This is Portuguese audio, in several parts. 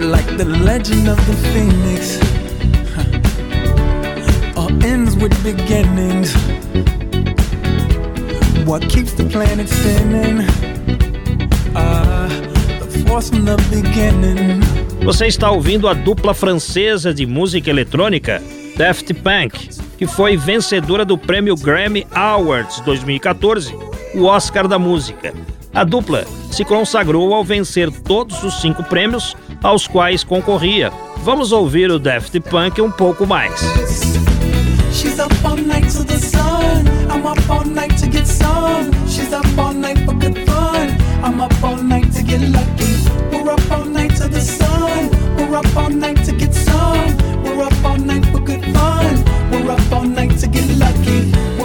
Like the legend of the phoenix, all ends with beginnings. What keeps the planet spinning? Ah, the force from the beginning. Você está ouvindo a dupla francesa de música eletrônica Daft Punk, que foi vencedora do prêmio Grammy Awards 2014, o Oscar da música. A dupla se consagrou ao vencer todos os cinco prêmios aos quais concorria. Vamos ouvir o Daft Punk um pouco mais.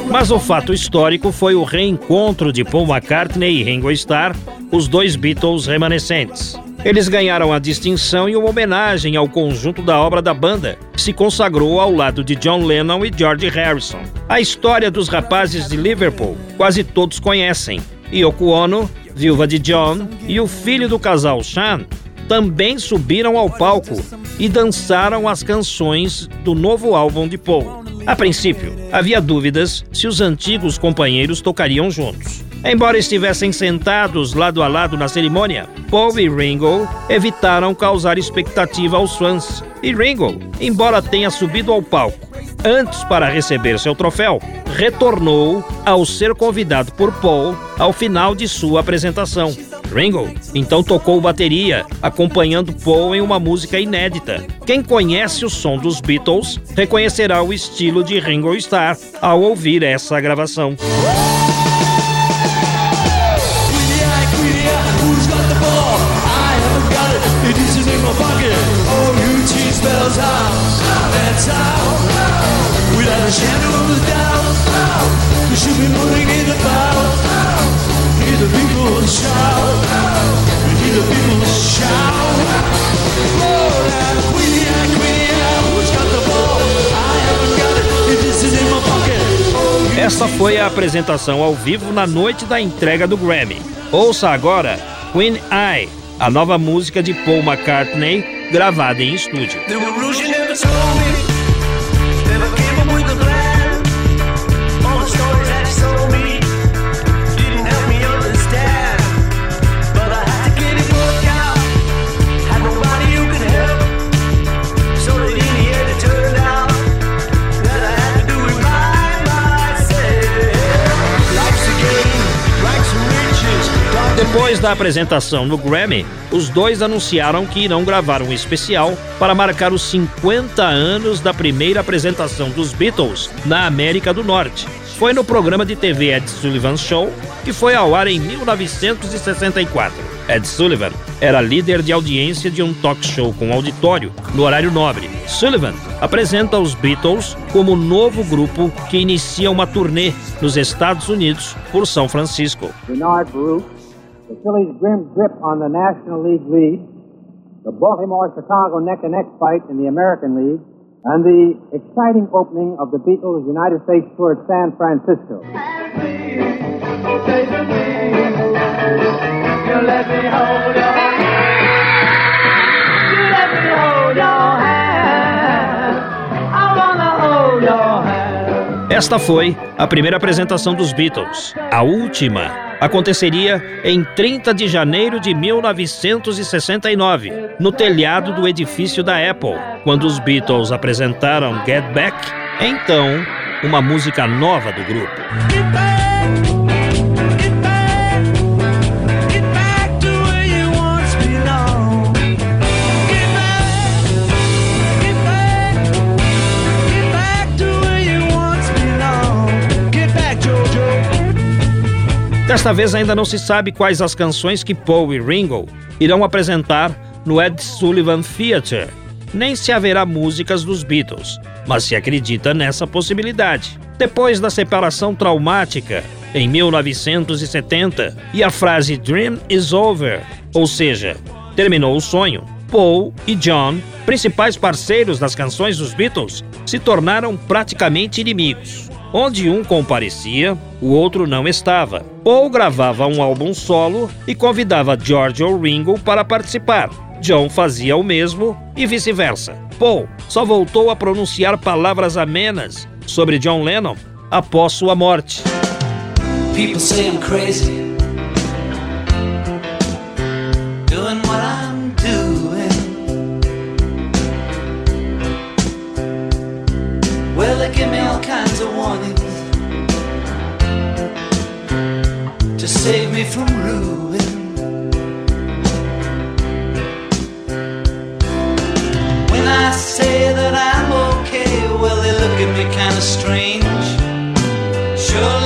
Mas o fato histórico foi o reencontro de Paul McCartney e Ringo Starr, os dois Beatles remanescentes. Eles ganharam a distinção em uma homenagem ao conjunto da obra da banda, que se consagrou ao lado de John Lennon e George Harrison. A história dos rapazes de Liverpool quase todos conhecem. Yoko Ono, viúva de John, e o filho do casal Sean também subiram ao palco e dançaram as canções do novo álbum de Paul. A princípio, havia dúvidas se os antigos companheiros tocariam juntos. Embora estivessem sentados lado a lado na cerimônia, Paul e Ringo evitaram causar expectativa aos fãs. E Ringo, embora tenha subido ao palco antes para receber seu troféu, retornou ao ser convidado por Paul ao final de sua apresentação. Ringo então tocou bateria, acompanhando Paul em uma música inédita. Quem conhece o som dos Beatles reconhecerá o estilo de Ringo Starr ao ouvir essa gravação. That's how. Without a shadow of a doubt, we should be moving in about. Hear the people shout, hear the people shout. Lord, queenie eye, queenie eye, who's got the ball? I haven't got it, it isn't in my pocket. You Essa foi a apresentação ao vivo na noite da entrega do Grammy. Ouça agora Queen Eye, a nova música de Paul McCartney gravada em estúdio. Depois da apresentação no Grammy, os dois anunciaram que irão gravar um especial para marcar os 50 anos da primeira apresentação dos Beatles na América do Norte. Foi no programa de TV Ed Sullivan Show, que foi ao ar em 1964. Ed Sullivan era líder de audiência de um talk show com auditório no horário nobre. Sullivan apresenta os Beatles como novo grupo que inicia uma turnê nos Estados Unidos por São Francisco. Bernard Baruch, the Phillies' grim grip on the National League lead, the Baltimore-Chicago neck-and-neck fight in the American League, and the exciting opening of the Beatles' United States tour at San Francisco. Esta foi a primeira apresentação dos Beatles. A última aconteceria em 30 de janeiro de 1969, no telhado do edifício da Apple, quando os Beatles apresentaram Get Back, então uma música nova do grupo. Desta vez ainda não se sabe quais as canções que Paul e Ringo irão apresentar no Ed Sullivan Theatre. Nem se haverá músicas dos Beatles, mas se acredita nessa possibilidade. Depois da separação traumática, em 1970, e a frase Dream is over, ou seja, terminou o sonho, Paul e John, principais parceiros das canções dos Beatles, se tornaram praticamente inimigos. Onde um comparecia, o outro não estava. Paul gravava um álbum solo e convidava George ou Ringo para participar. John fazia o mesmo e vice-versa. Paul só voltou a pronunciar palavras amenas sobre John Lennon após sua morte. People say I'm crazy. Me from ruin. When I say that I'm okay, well, they look at me kind of strange. Surely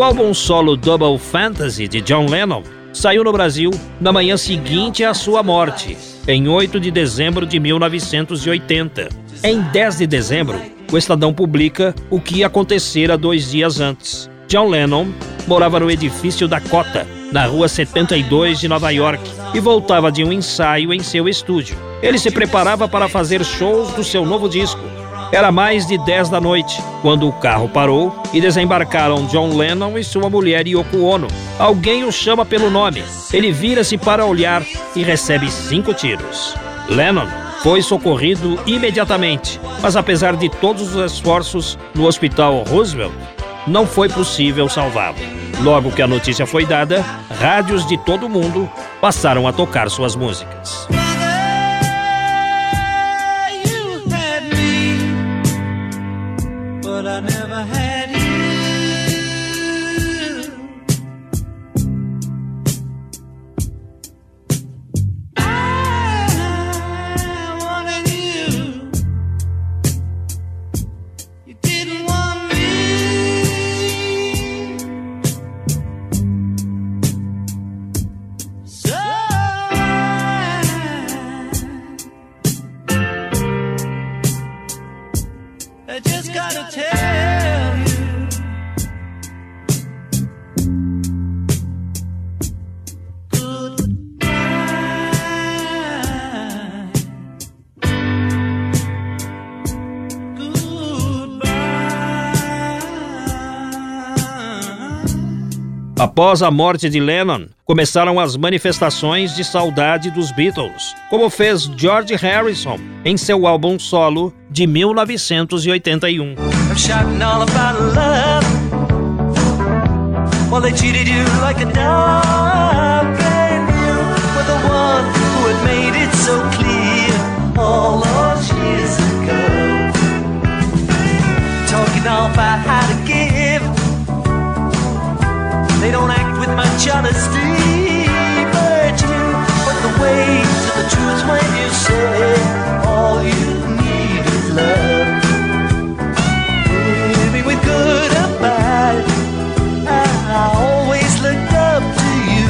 O álbum solo Double Fantasy de John Lennon saiu no Brasil na manhã seguinte à sua morte, em 8 de dezembro de 1980. Em 10 de dezembro, o Estadão publica o que acontecera dois dias antes. John Lennon morava no edifício Dakota, na rua 72 de Nova York, e voltava de um ensaio em seu estúdio. Ele se preparava para fazer shows do seu novo disco. Era mais de 10 da noite, quando o carro parou e desembarcaram John Lennon e sua mulher Yoko Ono. Alguém o chama pelo nome. Ele vira-se para olhar e recebe cinco tiros. Lennon foi socorrido imediatamente, mas apesar de todos os esforços no hospital Roosevelt, não foi possível salvá-lo. Logo que a notícia foi dada, rádios de todo o mundo passaram a tocar suas músicas. Após a morte de Lennon, começaram as manifestações de saudade dos Beatles, como fez George Harrison em seu álbum solo de 1981. I'm shouting all about love. Well, they cheated you like a dog, and you were the one who had made it so clear all those years ago. Talking all about how to give. They don't act with much honesty, but the way to the truth when you say all you need is love. Baby, with good or bad, I always looked up to you.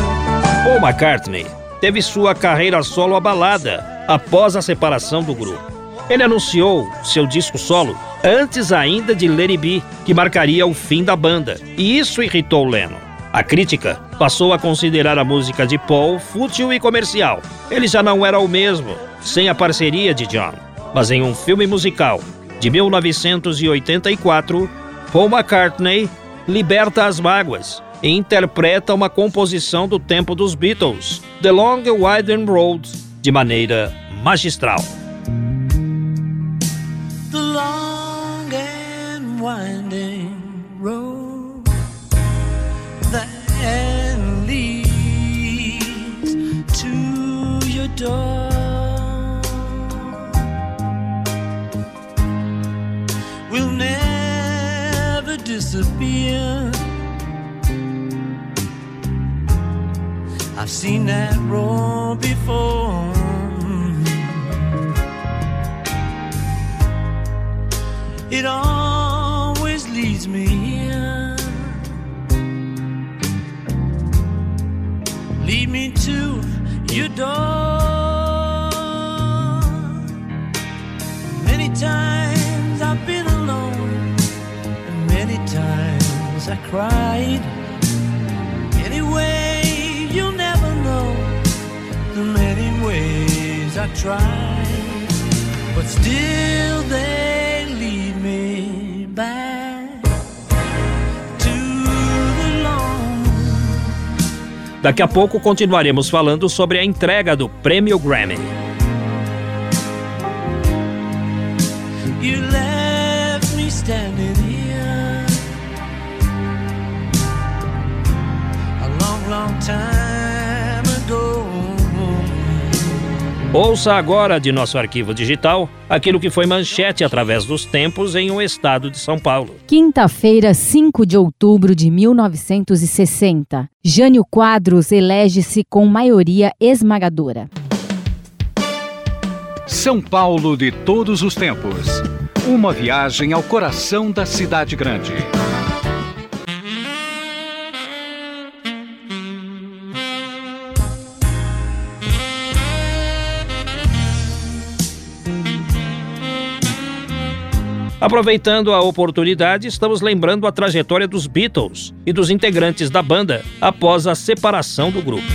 Paul McCartney teve sua carreira solo abalada após a separação do grupo. Ele anunciou seu disco solo antes ainda de It Be, que marcaria o fim da banda, e isso irritou Lennon. A crítica passou a considerar a música de Paul fútil e comercial. Ele já não era o mesmo, sem a parceria de John. Mas em um filme musical de 1984, Paul McCartney liberta as mágoas e interpreta uma composição do tempo dos Beatles, The Long Winding Road, de maneira magistral. The long and winding door will never disappear. I've seen that road before. Daqui a pouco continuaremos falando sobre a entrega do Prêmio Grammy. Ouça agora de nosso arquivo digital aquilo que foi manchete através dos tempos em um estado de São Paulo. Quinta-feira, 5 de outubro de 1960. Jânio Quadros elege-se com maioria esmagadora. São Paulo de todos os tempos. Uma viagem ao coração da cidade grande. Aproveitando a oportunidade, estamos lembrando a trajetória dos Beatles e dos integrantes da banda após a separação do grupo.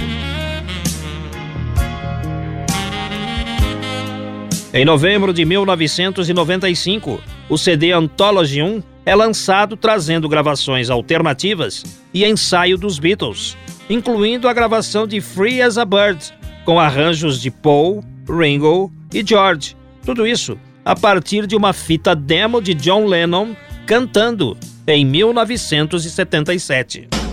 Em novembro de 1995, o CD Anthology 1 é lançado trazendo gravações alternativas e ensaio dos Beatles, incluindo a gravação de Free as a Bird, com arranjos de Paul, Ringo e George. Tudo isso a partir de uma fita demo de John Lennon cantando em 1977.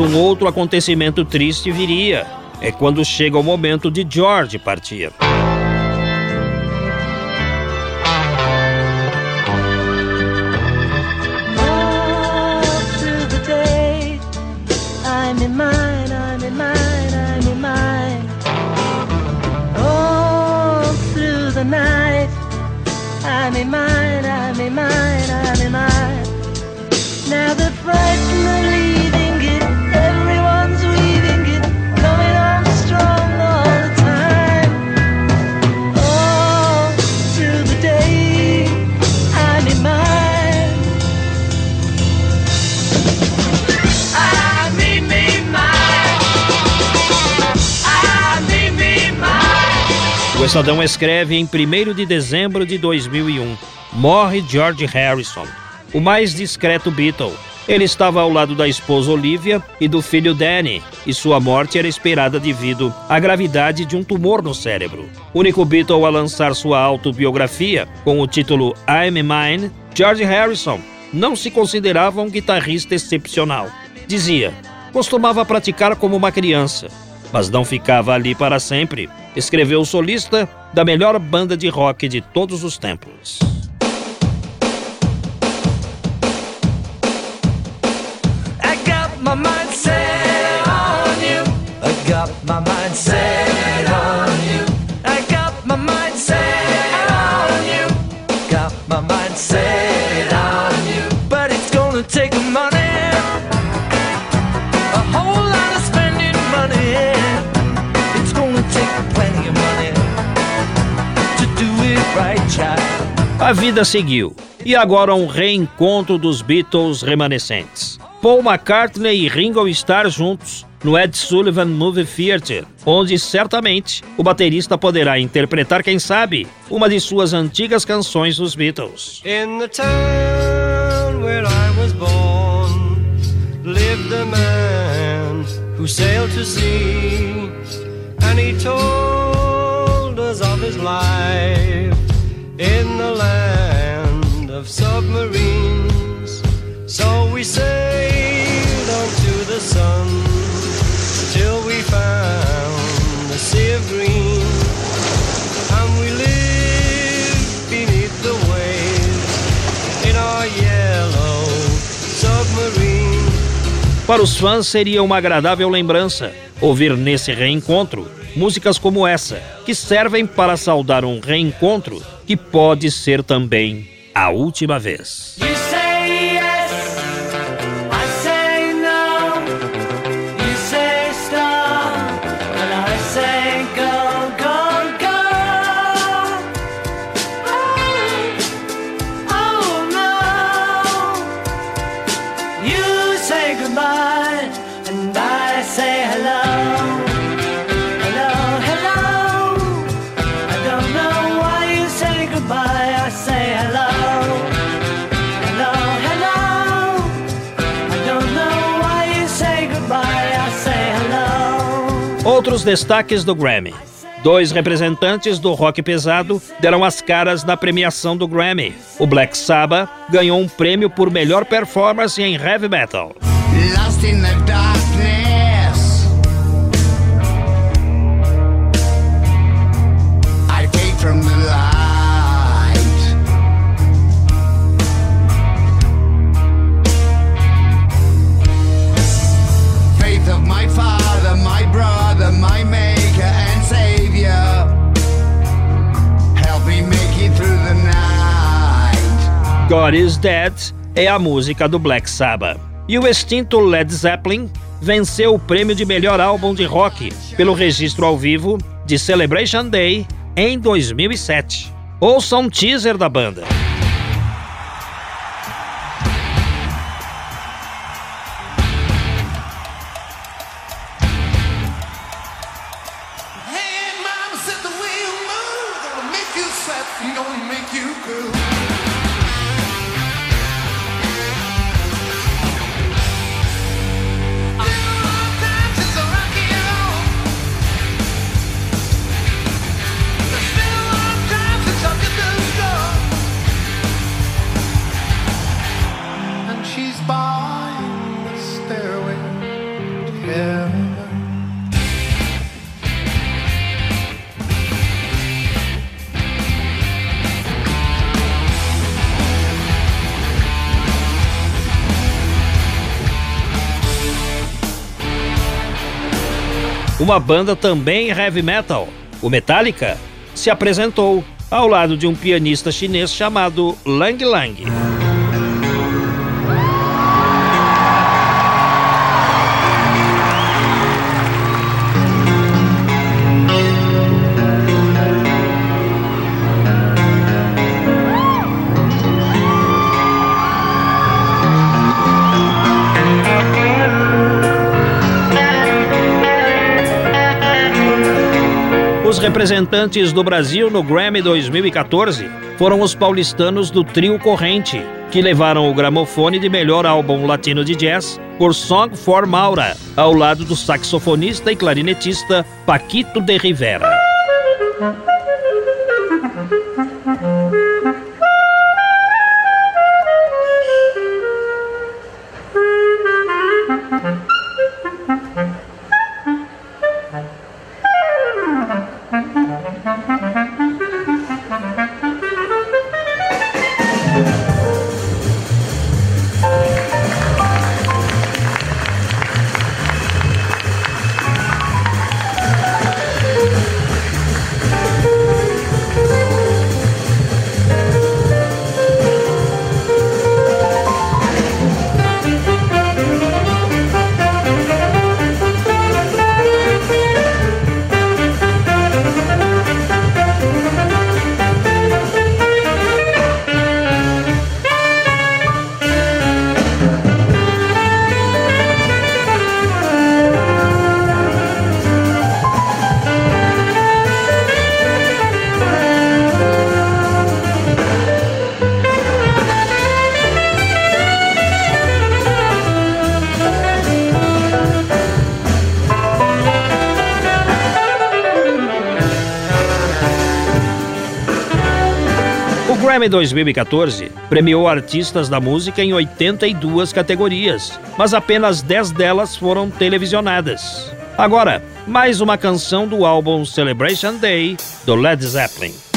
Um outro acontecimento triste viria. É quando chega o momento de George partir. Estadão escreve em 1 de dezembro de 2001: Morre George Harrison, o mais discreto Beatle. Ele estava ao lado da esposa Olivia e do filho Danny, e sua morte era esperada devido à gravidade de um tumor no cérebro. Único Beatle a lançar sua autobiografia com o título I'm Mine, George Harrison não se considerava um guitarrista excepcional. Dizia: costumava praticar como uma criança, mas não ficava ali para sempre, escreveu o solista da melhor banda de rock de todos os tempos. I got my mind set on you. I got my mind set A vida seguiu, e agora um reencontro dos Beatles remanescentes. Paul McCartney e Ringo Starr juntos no Ed Sullivan Movie Theater, onde certamente o baterista poderá interpretar, quem sabe, uma de suas antigas canções dos Beatles. In the town where I was born lived a man who sailed to sea, and he told us of his life in the land of submarines. So we sailed on to the sun till we found the sea of green, and we lived beneath the waves in our yellow submarine. Para os fãs seria uma agradável lembrança ouvir nesse reencontro músicas como essa, que servem para saudar um reencontro que pode ser também a última vez. Outros destaques do Grammy. Dois representantes do rock pesado deram as caras na premiação do Grammy. O Black Sabbath ganhou um prêmio por melhor performance em heavy metal. God is Dead é a música do Black Sabbath. E o extinto Led Zeppelin venceu o prêmio de melhor álbum de rock pelo registro ao vivo de Celebration Day em 2007. Ouça um teaser da banda. Uma banda também heavy metal, o Metallica, se apresentou ao lado de um pianista chinês chamado Lang Lang. Representantes do Brasil no Grammy 2014 foram os paulistanos do Trio Corrente, que levaram o gramofone de melhor álbum latino de jazz por Song for Maura, ao lado do saxofonista e clarinetista Paquito de Rivera. 2014 premiou artistas da música em 82 categorias, mas apenas 10 delas foram televisionadas. Agora, mais uma canção do álbum Celebration Day do Led Zeppelin.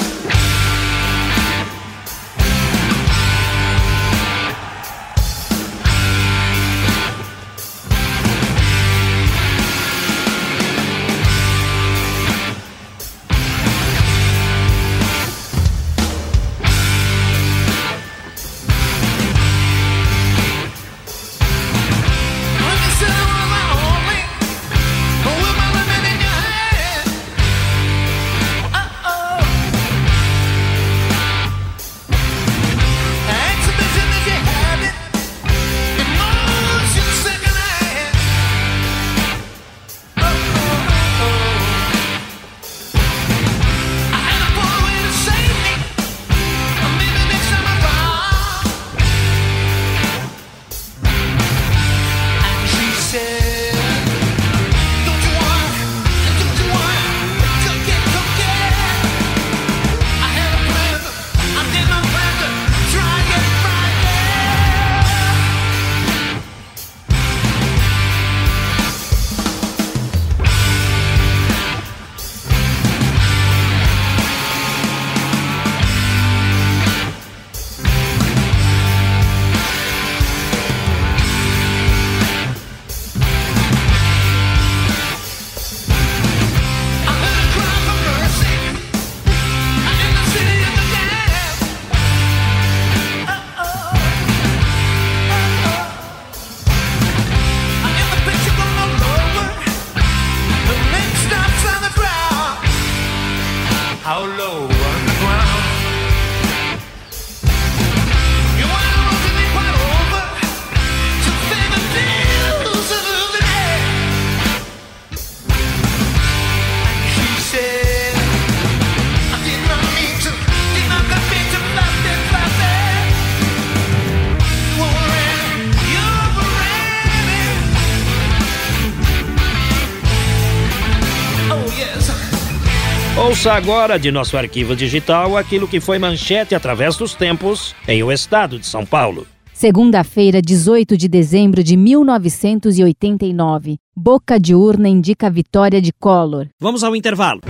Ouça agora de nosso arquivo digital aquilo que foi manchete através dos tempos em o estado de São Paulo. Segunda-feira, 18 de dezembro de 1989. Boca de urna indica a vitória de Collor. Vamos ao intervalo.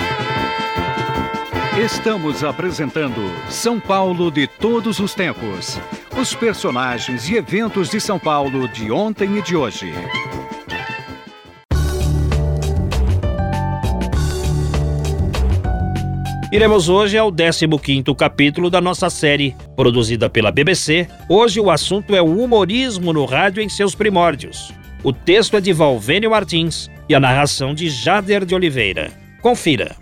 Estamos apresentando São Paulo de todos os tempos. Os personagens e eventos de São Paulo de ontem e de hoje. Iremos hoje ao 15º capítulo da nossa série, produzida pela BBC. Hoje o assunto é o humorismo no rádio em seus primórdios. O texto é de Valvênio Martins e a narração de Jader de Oliveira. Confira.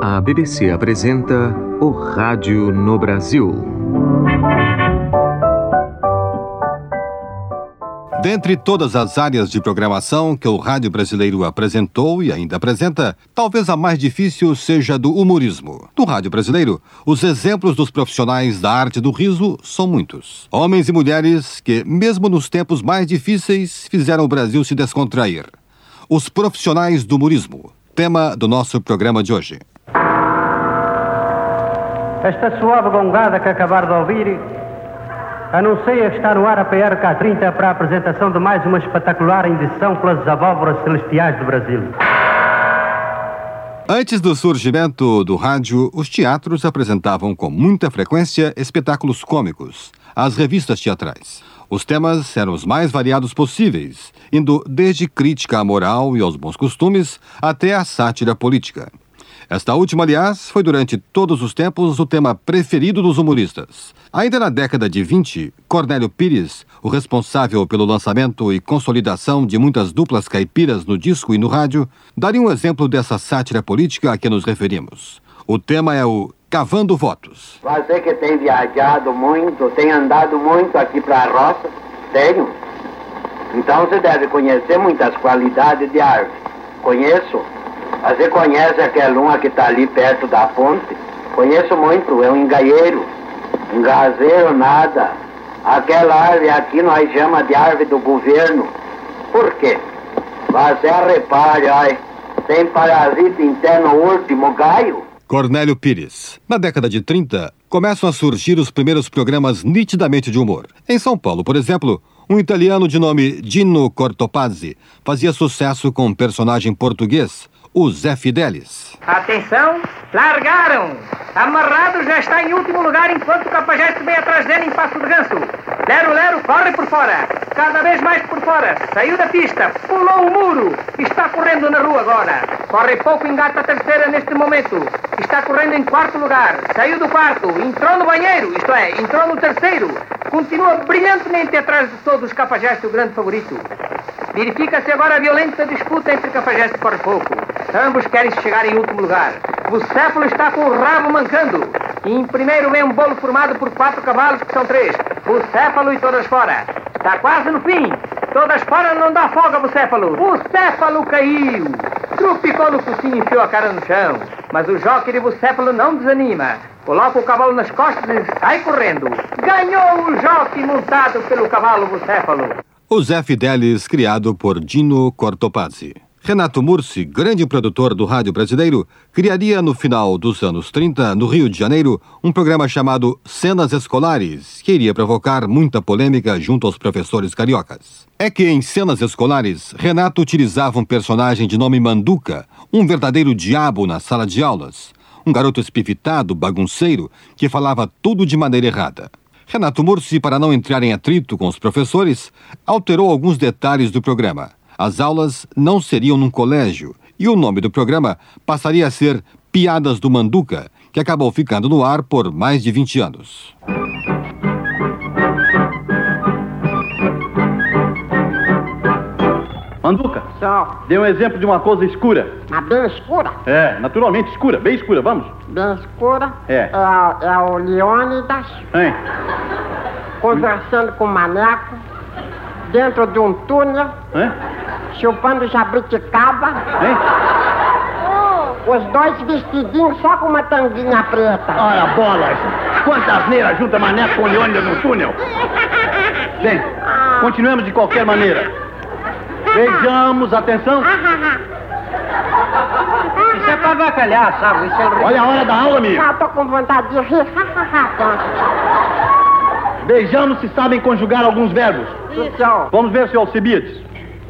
A BBC apresenta O Rádio no Brasil. Dentre todas as áreas de programação que o rádio brasileiro apresentou e ainda apresenta, talvez a mais difícil seja do humorismo. No rádio brasileiro, os exemplos dos profissionais da arte do riso são muitos. Homens e mulheres que, mesmo nos tempos mais difíceis, fizeram o Brasil se descontrair. Os profissionais do humorismo, tema do nosso programa de hoje. Esta suave gongada que acabar de ouvir anuncia está no ar a PRK30 para a apresentação de mais uma espetacular edição pelas abóboras celestiais do Brasil. Antes do surgimento do rádio, os teatros apresentavam com muita frequência espetáculos cômicos, as revistas teatrais. Os temas eram os mais variados possíveis, indo desde crítica à moral e aos bons costumes até a sátira política. Esta última, aliás, foi durante todos os tempos o tema preferido dos humoristas. Ainda na década de 20, Cornélio Pires, o responsável pelo lançamento e consolidação de muitas duplas caipiras no disco e no rádio, daria um exemplo dessa sátira política a que nos referimos. O tema é o Cavando Votos. Você que tem viajado muito, tem andado muito aqui para a roça? Tenho. Então você deve conhecer muitas qualidades de árvore. Conheço. Você conhece aquela uma que está ali perto da ponte? Conheço muito, é um engaieiro. Engazeiro nada. Aquela árvore aqui nós chama de árvore do governo. Por quê? Você repare, ai, tem parasita interno último gaio? Cornélio Pires. Na década de 30, começam a surgir os primeiros programas nitidamente de humor. Em São Paulo, por exemplo, um italiano de nome Dino Cortopazzi fazia sucesso com um personagem português, o Zé Fidelis. Atenção, largaram! Amarrado já está em último lugar enquanto o Capajeste vem atrás dele em passo de ganso. Lero Lero corre por fora, cada vez mais por fora. Saiu da pista, pulou o muro, está correndo na rua agora. Corre pouco, engata a terceira neste momento. Está correndo em quarto lugar, saiu do quarto, entrou no banheiro, isto é, entrou no terceiro. Continua brilhantemente atrás de todos Capajeste, o grande favorito. Verifica-se agora a violenta disputa entre Cafajeste e Corre Pouco. Ambos querem chegar em último lugar. O Céfalo está com o rabo mancando. E em primeiro vem um bolo formado por quatro cavalos, que são três. O Céfalo e todas fora. Está quase no fim. Todas fora não dá folga, Bucéfalo. O Céfalo caiu. Trupicou no focinho e enfiou a cara no chão. Mas o jockey de Bucéfalo não desanima. Coloca o cavalo nas costas e sai correndo. Ganhou o jockey montado pelo cavalo Bucéfalo. O Zé Fidelis, criado por Dino Cortopazzi. Renato Mursi, grande produtor do rádio brasileiro, criaria no final dos anos 30, no Rio de Janeiro, um programa chamado Cenas Escolares, que iria provocar muita polêmica junto aos professores cariocas. É que em Cenas Escolares, Renato utilizava um personagem de nome Manduca, um verdadeiro diabo na sala de aulas. Um garoto espifitado, bagunceiro, que falava tudo de maneira errada. Renato Mursi, para não entrar em atrito com os professores, alterou alguns detalhes do programa. As aulas não seriam num colégio e o nome do programa passaria a ser Piadas do Manduca, que acabou ficando no ar por mais de 20 anos. Manduca, dê um exemplo de uma coisa escura. Mas bem escura? É, naturalmente escura, bem escura, vamos. Bem escura? É. É, é o Leônidas Hein? conversando com o Maneco dentro de um túnel, Hein? chupando jabuticaba. Hein? Os dois vestidinhos só com uma tanguinha preta. Olha, bolas! Quanta asneira junta Maneco com Leônidas no túnel! Bem, continuemos de qualquer maneira. Vejamos, atenção. Isso é pra bacalhar, sabe? Isso é Olha a hora da aula, amigo. Já tô com vontade de rir. Vejamos se sabem conjugar alguns verbos. Então, Vamos ver, senhor Alcibiades.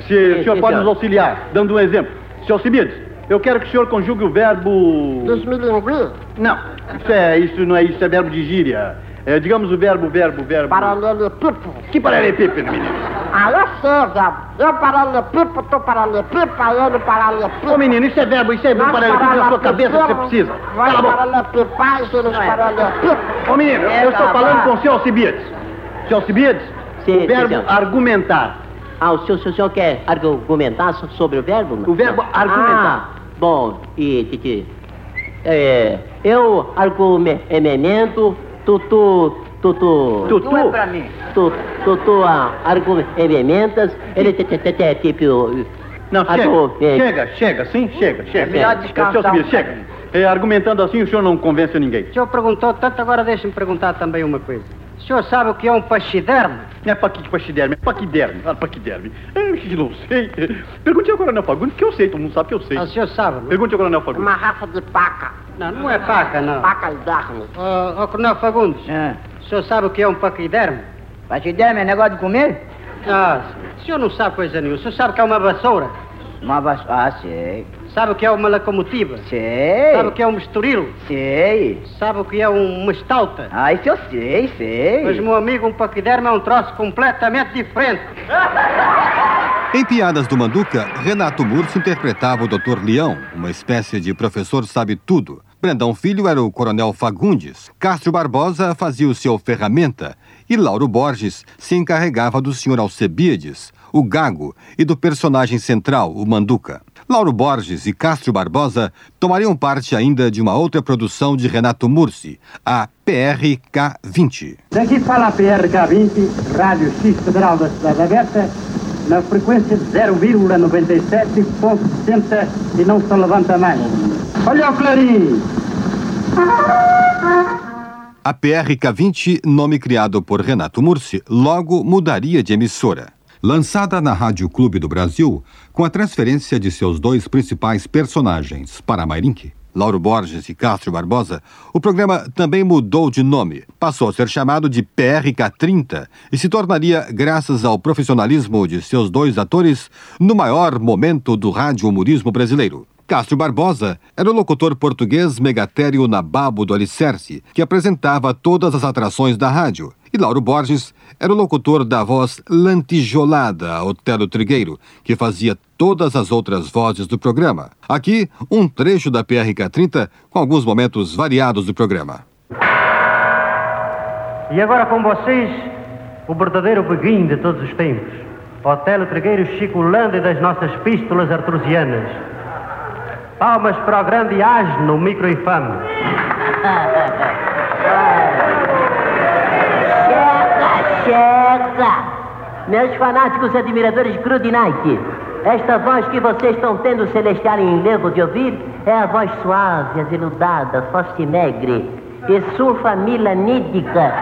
Se o senhor sim, pode senhor. nos auxiliar, dando um exemplo. Senhor Alcibiades, eu quero que o senhor conjugue o verbo. desmilingui, Não, isso é isso não é isso, é verbo de gíria. É, digamos o verbo, verbo, verbo. paralelepípedo. Que paralelepípedo, menino? Ah, eu sei, Zé. Eu paralelepípedo, tu paralelepípedo, ele paralelepípedo. Ô menino, isso é verbo, isso é verbo paralelepípedo na sua cabeça que você precisa. Cala a boca. eles paralepípedo. Ô menino, eu estou falando com o senhor Alcibiades. Senhor Alcibiades, Sim, o verbo argumentar. Ah, o senhor, o senhor quer argumentar so- sobre o verbo? O verbo argumentar. Ah, bom, e Titi, é, eu argumento, tu, tu, tu, tu, Tu, tu? é pra mim. tu, tu, tu ah, argumentas, ele te, te, te, te, tipo... Não, chega, é, chega, chega, sim, chega, chega. melhor Senhor descansar um chega. É, argumentando assim, o senhor não convence ninguém. O senhor perguntou tanto, agora deixa-me perguntar também uma coisa. O senhor sabe o que é um paxiderme? Não é paqui- paquiderme, é paquiderme. Ah, paquiderme. É, que não sei. Pergunte ao Coronel Fagundes, que eu sei, todo mundo sabe que eu sei. Ah, o senhor sabe, não? Pergunte ao Coronel Fagundes. Uma raça de paca. Não, não é paca, não. Paca e derme. Ô, ô, Coronel Fagundes, o senhor sabe o que é um paquiderme? Paquiderme é negócio de comer? Ah, o senhor não sabe coisa nenhuma. O senhor sabe o que é uma vassoura? Uma vassoura. Ah, sei. Sabe o que é uma locomotiva? Sei. Sabe o que é um misturilo? Sei. Sabe o que é um- uma estalta? Ah, isso eu sei, sei. Mas, meu amigo, um paquiderme é um troço completamente diferente. Em Piadas do Manduca, Renato Murso interpretava o Dr. Leão, uma espécie de professor sabe-tudo. Brandão Filho era o Coronel Fagundes, Castro Barbosa fazia o seu Ferramenta e Lauro Borges se encarregava do Sr. Alcebiades, o Gago, e do personagem central, o Manduca. Lauro Borges e Castro Barbosa tomariam parte ainda de uma outra produção de Renato Mursi, a PRK-20. Daqui fala a PRK-20, Rádio X Federal da Cidade Aberta, na frequência de 0,97.60 e não se levanta mais. Olha o clarim! A PRK-20, nome criado por Renato Mursi, logo mudaria de emissora. Lançada na Rádio Clube do Brasil, com a transferência de seus dois principais personagens para Mairink, Lauro Borges e Castro Barbosa, o programa também mudou de nome. Passou a ser chamado de PRK-30 e se tornaria, graças ao profissionalismo de seus dois atores, no maior momento do rádio-humorismo brasileiro. Castro Barbosa era o locutor português Megatério Nababo do Alicerce, que apresentava todas as atrações da rádio. E Lauro Borges era o locutor da voz lantijolada Otelo Trigueiro, que fazia todas as outras vozes do programa. Aqui, um trecho da PRK-30 com alguns momentos variados do programa. E agora com vocês, o verdadeiro beguim de todos os tempos. Otelo Trigueiro Chico Landa das nossas pístolas artrusianas. Palmas para o grande asno microinfame. Chega! Meus fanáticos admiradores de Crude Night, esta voz que vocês estão tendo celestial em enlevo de ouvir é a voz suave, aveludada, negre e sua família nídica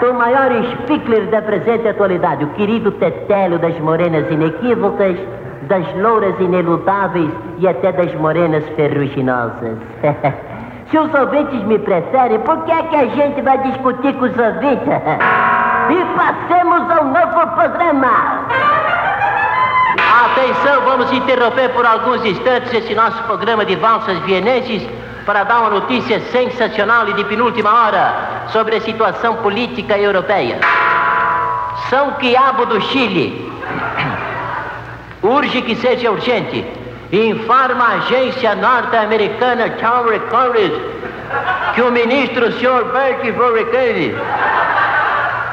do maior speaker da presente atualidade, o querido Tetélio das morenas inequívocas, das louras inelutáveis e até das morenas ferruginosas. Se os ouvintes me preferem, por que é que a gente vai discutir com os ouvintes? e passemos ao novo programa. Atenção, vamos interromper por alguns instantes esse nosso programa de valsas vienenses para dar uma notícia sensacional e de penúltima hora sobre a situação política europeia. São Quiabo do Chile urge que seja urgente. Informa a agência norte-americana Tower College que o ministro Sr. Bert Vorikane,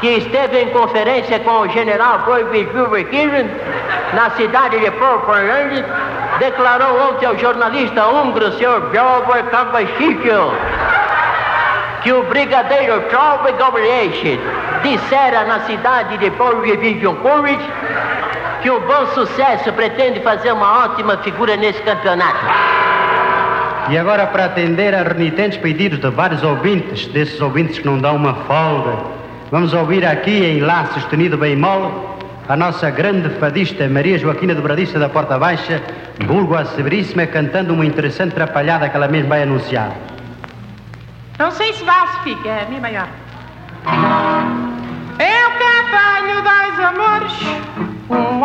que esteve em conferência com o general Proibid Vorikane na cidade de Portland, declarou ontem ao jornalista húngaro Sr. Bjorn Kavachikyo que o brigadeiro Charles Gabriel dissera na cidade de Courage que o bom sucesso pretende fazer uma ótima figura nesse campeonato. E agora, para atender a renitentes pedidos de vários ouvintes, desses ouvintes que não dão uma folga, vamos ouvir aqui em Lá sustenido bem mole a nossa grande fadista Maria Joaquina Dobradiça da Porta Baixa, vulgo a Severíssima, cantando uma interessante trapalhada que ela mesma vai anunciar. Não sei se falsifica, é a minha maior. Eu que tenho dois amores, um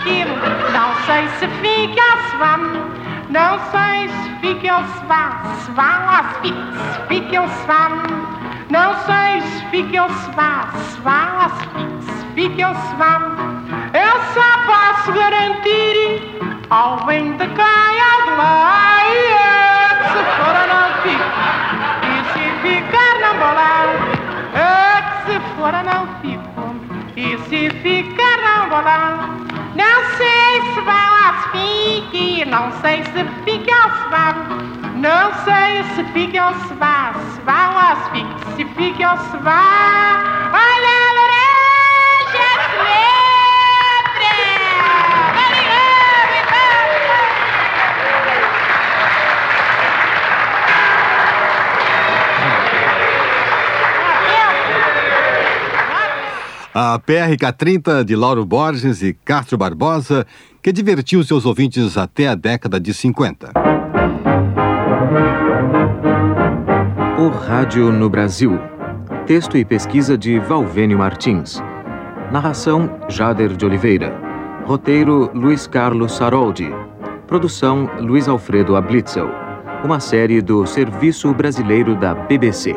ou fique, não sei se fica ou se vá. Não sei se fica ou se vá, se vá ou se fica, se fica ou se vá. Não sei se fica ou se vá, se vá ou se fica, se fica ou se vá. Eu só posso garantir ao bem de cá e ao de lá. Se for eu não fico, e se ficar não vou lá. É que se for eu não fico, e se ficar não vou lá. Não sei se ou se fique, não sei se fica ou se vá. Não sei se fica ou se vá, se vá ou se fica, se fica ou se vá. Olha a A PRK-30 de Lauro Borges e Castro Barbosa, que divertiu seus ouvintes até a década de 50. O Rádio no Brasil. Texto e pesquisa de Valvênio Martins. Narração Jader de Oliveira. Roteiro Luiz Carlos Saroldi. Produção Luiz Alfredo Ablitzel. Uma série do Serviço Brasileiro da BBC.